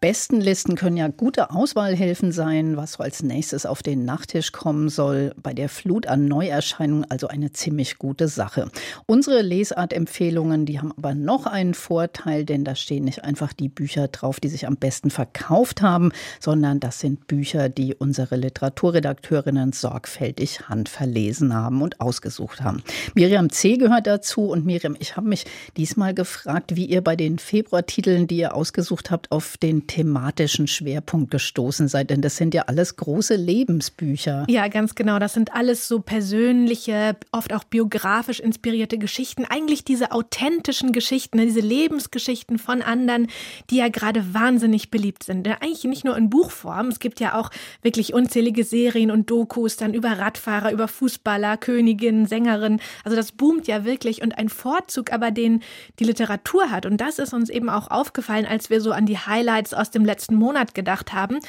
Bestenlisten können ja gute Auswahlhilfen sein, was so als nächstes auf den Nachttisch kommen soll. Bei der Flut an Neuerscheinungen also eine ziemlich gute Sache. Unsere Lesart-Empfehlungen, die haben aber noch einen Vorteil, denn da stehen nicht einfach die Bücher drauf, die sich am besten verkauft haben, sondern das sind Bücher, die unsere Literaturredakteurinnen sorgfältig handverlesen haben und ausgesucht haben. Miriam C. gehört dazu und Miriam, ich habe mich diesmal gefragt, wie ihr bei den Februartiteln, die ihr ausgesucht habt, auf den thematischen Schwerpunkt gestoßen seid, denn das sind ja alles große Lebensbücher. Ja, ganz genau. Das sind alles so persönliche, oft auch biografisch inspirierte Geschichten. Eigentlich diese authentischen Geschichten, ne, diese Lebensgeschichten von anderen, die ja gerade wahnsinnig beliebt sind. Eigentlich nicht nur in Buchform. Es gibt ja auch wirklich unzählige Serien und Dokus dann über Radfahrer, über Fußballer, Königinnen, Sängerinnen. Also das boomt ja wirklich und ein Vorzug aber, den die Literatur hat. Und das ist uns eben auch aufgefallen, als wir so an die Highlights aus dem letzten Monat gedacht haben.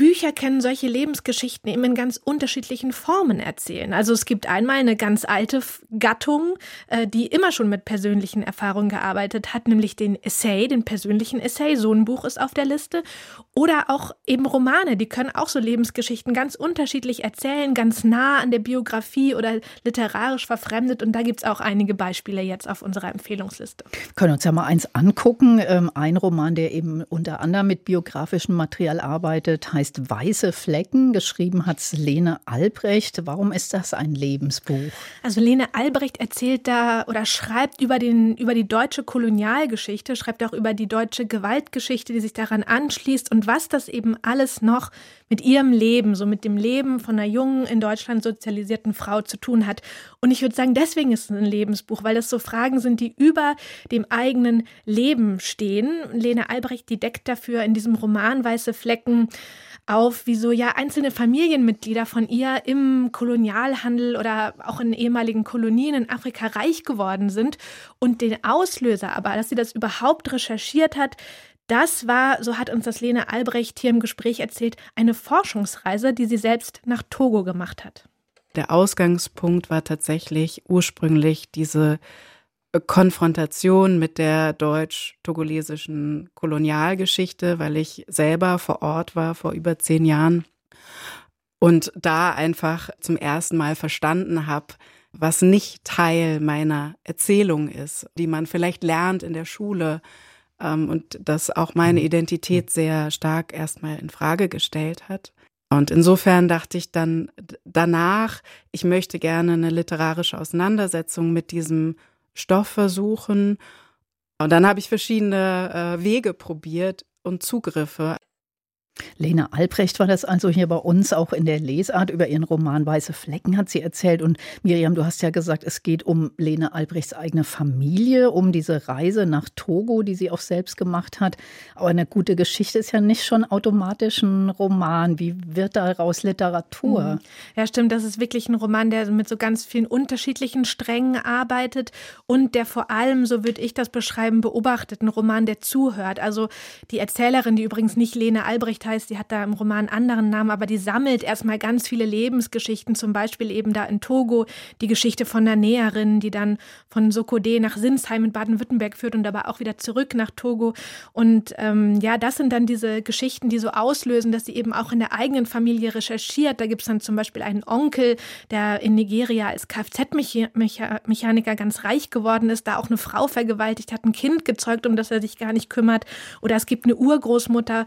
Bücher können solche Lebensgeschichten eben in ganz unterschiedlichen Formen erzählen. Also es gibt einmal eine ganz alte Gattung, äh, die immer schon mit persönlichen Erfahrungen gearbeitet hat, nämlich den Essay, den persönlichen Essay. So ein Buch ist auf der Liste. Oder auch eben Romane, die können auch so Lebensgeschichten ganz unterschiedlich erzählen, ganz nah an der Biografie oder literarisch verfremdet. Und da gibt es auch einige Beispiele jetzt auf unserer Empfehlungsliste. Wir können uns ja mal eins angucken. Ähm, ein Roman, der eben unter anderem mit biografischem Material arbeitet, heißt heißt Weiße Flecken. Geschrieben hat es Lene Albrecht. Warum ist das ein Lebensbuch? Also Lene Albrecht erzählt da oder schreibt über, den, über die deutsche Kolonialgeschichte, schreibt auch über die deutsche Gewaltgeschichte, die sich daran anschließt und was das eben alles noch mit ihrem Leben, so mit dem Leben von einer jungen, in Deutschland sozialisierten Frau zu tun hat. Und ich würde sagen, deswegen ist es ein Lebensbuch, weil das so Fragen sind, die über dem eigenen Leben stehen. Lene Albrecht, die deckt dafür in diesem Roman Weiße Flecken auf, wie so ja einzelne Familienmitglieder von ihr im Kolonialhandel oder auch in ehemaligen Kolonien in Afrika reich geworden sind und den Auslöser aber, dass sie das überhaupt recherchiert hat, das war, so hat uns das Lene Albrecht hier im Gespräch erzählt, eine Forschungsreise, die sie selbst nach Togo gemacht hat. Der Ausgangspunkt war tatsächlich ursprünglich diese Konfrontation mit der deutsch-togolesischen Kolonialgeschichte, weil ich selber vor Ort war vor über zehn Jahren und da einfach zum ersten Mal verstanden habe, was nicht Teil meiner Erzählung ist, die man vielleicht lernt in der Schule, ähm, und das auch meine mhm. Identität sehr stark erstmal in Frage gestellt hat. Und insofern dachte ich dann danach, ich möchte gerne eine literarische Auseinandersetzung mit diesem Stoff versuchen. Und dann habe ich verschiedene äh, Wege probiert und Zugriffe. Lena Albrecht war das also hier bei uns auch in der Lesart über ihren Roman Weiße Flecken hat sie erzählt. Und Miriam, du hast ja gesagt, es geht um Lena Albrechts eigene Familie, um diese Reise nach Togo, die sie auch selbst gemacht hat. Aber eine gute Geschichte ist ja nicht schon automatisch ein Roman. Wie wird daraus Literatur? Mhm. Ja, stimmt. Das ist wirklich ein Roman, der mit so ganz vielen unterschiedlichen Strängen arbeitet und der vor allem, so würde ich das beschreiben, beobachtet. Ein Roman, der zuhört. Also die Erzählerin, die übrigens nicht Lena Albrecht heißt, die hat da im Roman einen anderen Namen, aber die sammelt erstmal ganz viele Lebensgeschichten, zum Beispiel eben da in Togo die Geschichte von einer Näherin, die dann von Sokode nach Sinsheim in Baden-Württemberg führt und aber auch wieder zurück nach Togo. Und ähm, ja, das sind dann diese Geschichten, die so auslösen, dass sie eben auch in der eigenen Familie recherchiert. Da gibt es dann zum Beispiel einen Onkel, der in Nigeria als Kfz-Mechaniker ganz reich geworden ist, da auch eine Frau vergewaltigt hat, ein Kind gezeugt, um das er sich gar nicht kümmert. Oder es gibt eine Urgroßmutter,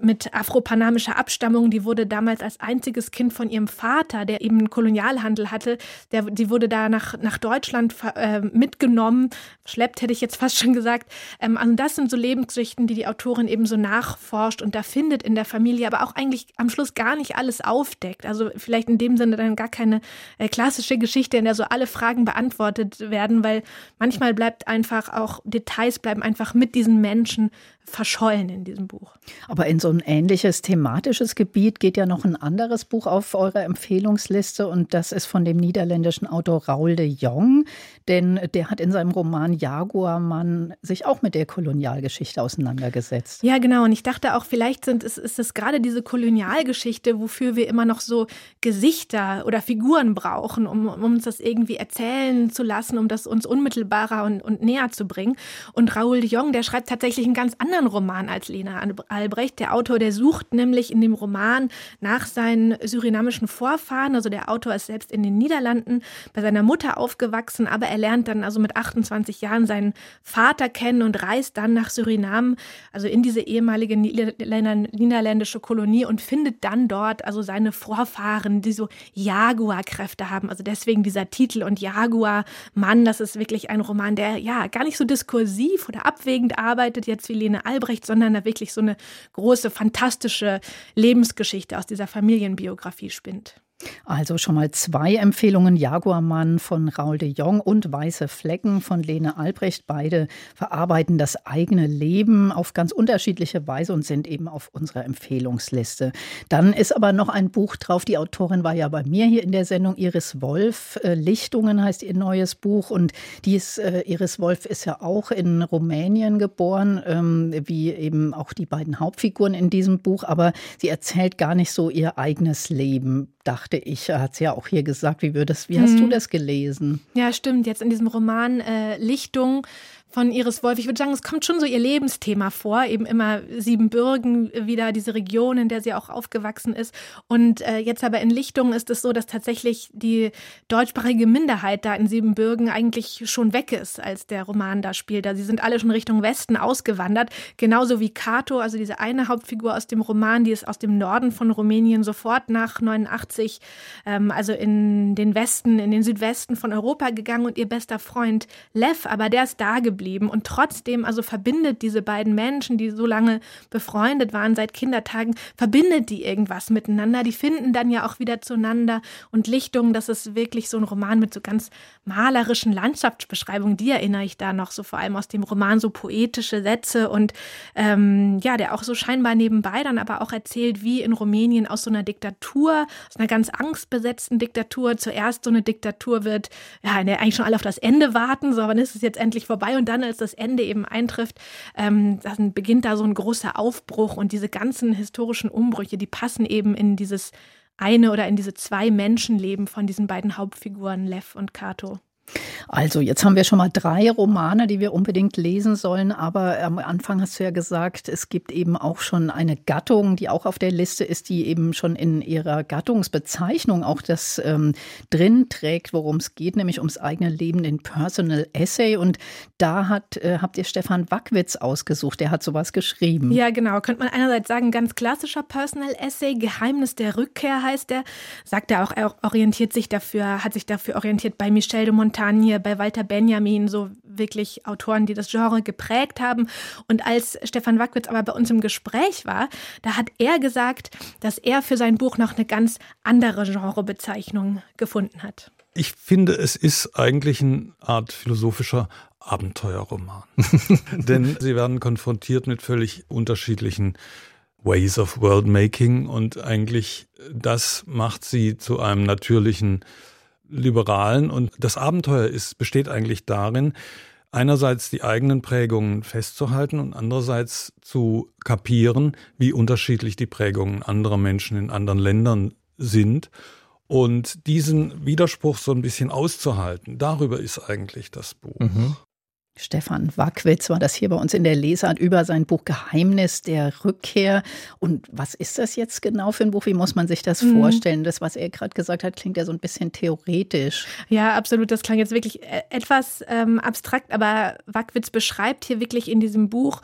mit afropanamischer Abstammung, die wurde damals als einziges Kind von ihrem Vater, der eben einen Kolonialhandel hatte, der, die wurde da nach, nach Deutschland äh, mitgenommen, schleppt hätte ich jetzt fast schon gesagt. Ähm, also das sind so Lebensgeschichten, die die Autorin eben so nachforscht und da findet in der Familie, aber auch eigentlich am Schluss gar nicht alles aufdeckt. Also vielleicht in dem Sinne dann gar keine äh, klassische Geschichte, in der so alle Fragen beantwortet werden, weil manchmal bleibt einfach auch Details bleiben einfach mit diesen Menschen verschollen in diesem Buch. Aber in so einem ähnliches thematisches Gebiet geht ja noch ein anderes Buch auf eurer Empfehlungsliste und das ist von dem niederländischen Autor Raoul de Jong, denn der hat in seinem Roman Jaguarmann sich auch mit der Kolonialgeschichte auseinandergesetzt. Ja, genau. Und ich dachte auch, vielleicht sind, ist, ist es gerade diese Kolonialgeschichte, wofür wir immer noch so Gesichter oder Figuren brauchen, um, um uns das irgendwie erzählen zu lassen, um das uns unmittelbarer und, und näher zu bringen. Und Raoul de Jong, der schreibt tatsächlich einen ganz anderen Roman als Lena Albrecht. Der Autor, der sucht nämlich in dem Roman nach seinen surinamischen Vorfahren. Also der Autor ist selbst in den Niederlanden bei seiner Mutter aufgewachsen, aber er lernt dann also mit 28 Jahren seinen Vater kennen und reist dann nach Suriname, also in diese ehemalige niederländische Kolonie und findet dann dort also seine Vorfahren, die so Jaguar-Kräfte haben. Also deswegen dieser Titel und Jaguar, Mann, das ist wirklich ein Roman, der ja gar nicht so diskursiv oder abwägend arbeitet, jetzt wie Lene Albrecht, sondern da wirklich so eine große, fantastische Lebensgeschichte aus dieser Familienbiografie spinnt. Also schon mal zwei Empfehlungen: Jaguarmann von Raul de Jong und Weiße Flecken von Lene Albrecht. Beide verarbeiten das eigene Leben auf ganz unterschiedliche Weise und sind eben auf unserer Empfehlungsliste. Dann ist aber noch ein Buch drauf. Die Autorin war ja bei mir hier in der Sendung. Iris Wolf. Äh, Lichtungen heißt ihr neues Buch. Und dies, äh, Iris Wolf ist ja auch in Rumänien geboren, ähm, wie eben auch die beiden Hauptfiguren in diesem Buch. Aber sie erzählt gar nicht so ihr eigenes Leben dachte ich, hat sie ja auch hier gesagt. Wie, würdest, wie hast hm. du das gelesen? Ja, stimmt. Jetzt in diesem Roman äh, Lichtung von Iris Wolf. Ich würde sagen, es kommt schon so ihr Lebensthema vor, eben immer Siebenbürgen wieder, diese Region, in der sie auch aufgewachsen ist. Und äh, jetzt aber in Lichtung ist es so, dass tatsächlich die deutschsprachige Minderheit da in Siebenbürgen eigentlich schon weg ist, als der Roman da spielt. Also sie sind alle schon Richtung Westen ausgewandert, genauso wie Kato, also diese eine Hauptfigur aus dem Roman, die ist aus dem Norden von Rumänien sofort nach 89, ähm, also in den Westen, in den Südwesten von Europa gegangen und ihr bester Freund Lev, aber der ist da geblieben geblieben. Und trotzdem, also verbindet diese beiden Menschen, die so lange befreundet waren seit Kindertagen, verbindet die irgendwas miteinander. Die finden dann ja auch wieder zueinander. Und Lichtung, das ist wirklich so ein Roman mit so ganz malerischen Landschaftsbeschreibungen. Die erinnere ich da noch so vor allem aus dem Roman, so poetische Sätze und ähm, ja, der auch so scheinbar nebenbei dann aber auch erzählt, wie in Rumänien aus so einer Diktatur, aus einer ganz angstbesetzten Diktatur, zuerst so eine Diktatur wird, ja, eigentlich schon alle auf das Ende warten, so, wann ist es jetzt endlich vorbei? Und dann, als das Ende eben eintrifft, ähm, dann beginnt da so ein großer Aufbruch und diese ganzen historischen Umbrüche, die passen eben in dieses eine oder in diese zwei Menschenleben von diesen beiden Hauptfiguren, Lev und Kato. Also, jetzt haben wir schon mal drei Romane, die wir unbedingt lesen sollen. Aber am Anfang hast du ja gesagt, es gibt eben auch schon eine Gattung, die auch auf der Liste ist, die eben schon in ihrer Gattungsbezeichnung auch das ähm, drin trägt, worum es geht, nämlich ums eigene Leben, den Personal Essay. Und da hat, äh, habt ihr Stefan Wackwitz ausgesucht. Der hat sowas geschrieben. Ja, genau. Könnte man einerseits sagen, ganz klassischer Personal Essay, Geheimnis der Rückkehr heißt er. Sagt er auch, er orientiert sich dafür, hat sich dafür orientiert bei Michel de Montaigne Montagne, bei Walter Benjamin, so wirklich Autoren, die das Genre geprägt haben. Und als Stefan Wackwitz aber bei uns im Gespräch war, da hat er gesagt, dass er für sein Buch noch eine ganz andere Genrebezeichnung gefunden hat. Ich finde, es ist eigentlich eine Art philosophischer Abenteuerroman. Denn sie werden konfrontiert mit völlig unterschiedlichen Ways of World Making und eigentlich das macht sie zu einem natürlichen Liberalen. Und das Abenteuer ist, besteht eigentlich darin, einerseits die eigenen Prägungen festzuhalten und andererseits zu kapieren, wie unterschiedlich die Prägungen anderer Menschen in anderen Ländern sind. Und diesen Widerspruch so ein bisschen auszuhalten, darüber ist eigentlich das Buch. Mhm. Stefan Wackwitz war das hier bei uns in der Lesart über sein Buch Geheimnis der Rückkehr. Und was ist das jetzt genau für ein Buch? Wie muss man sich das mhm. vorstellen? Das, was er gerade gesagt hat, klingt ja so ein bisschen theoretisch. Ja, absolut. Das klang jetzt wirklich äh, etwas ähm, abstrakt, aber Wackwitz beschreibt hier wirklich in diesem Buch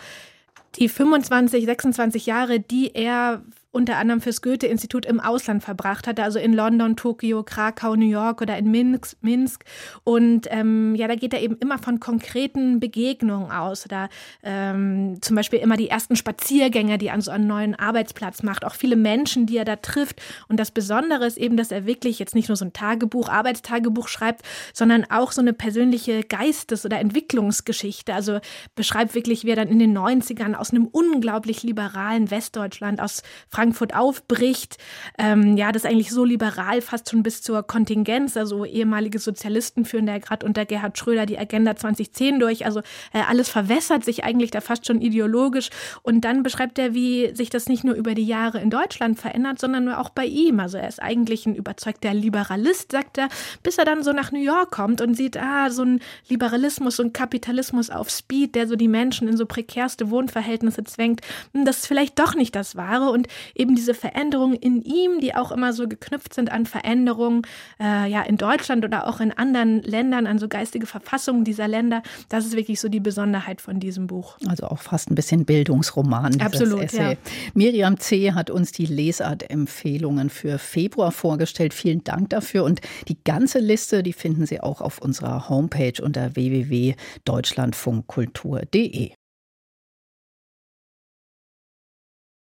die 25, 26 Jahre, die er unter anderem fürs Goethe-Institut im Ausland verbracht hatte, also in London, Tokio, Krakau, New York oder in Minsk. Minsk. Und ähm, ja, da geht er eben immer von konkreten Begegnungen aus. Oder ähm, zum Beispiel immer die ersten Spaziergänge, die an so einen neuen Arbeitsplatz macht, auch viele Menschen, die er da trifft. Und das Besondere ist eben, dass er wirklich jetzt nicht nur so ein Tagebuch, Arbeitstagebuch schreibt, sondern auch so eine persönliche Geistes- oder Entwicklungsgeschichte. Also beschreibt wirklich, wie er dann in den 90ern aus einem unglaublich liberalen Westdeutschland, aus Frankfurt aufbricht. Ähm, ja, das ist eigentlich so liberal, fast schon bis zur Kontingenz. Also ehemalige Sozialisten führen da gerade unter Gerhard Schröder die Agenda 2010 durch. Also äh, alles verwässert sich eigentlich da fast schon ideologisch. Und dann beschreibt er, wie sich das nicht nur über die Jahre in Deutschland verändert, sondern auch bei ihm. Also er ist eigentlich ein überzeugter Liberalist, sagt er, bis er dann so nach New York kommt und sieht, ah, so ein Liberalismus, so Kapitalismus auf Speed, der so die Menschen in so prekärste Wohnverhältnisse zwängt, hm, das ist vielleicht doch nicht das Wahre. Und eben diese Veränderungen in ihm, die auch immer so geknüpft sind an Veränderungen, äh, ja, in Deutschland oder auch in anderen Ländern, an so geistige Verfassungen dieser Länder, das ist wirklich so die Besonderheit von diesem Buch. Also auch fast ein bisschen Bildungsroman. Absolut, Essay. Ja. Miriam C. hat uns die Lesart-Empfehlungen für Februar vorgestellt. Vielen Dank dafür. Und die ganze Liste, die finden Sie auch auf unserer Homepage unter www.deutschlandfunkkultur.de.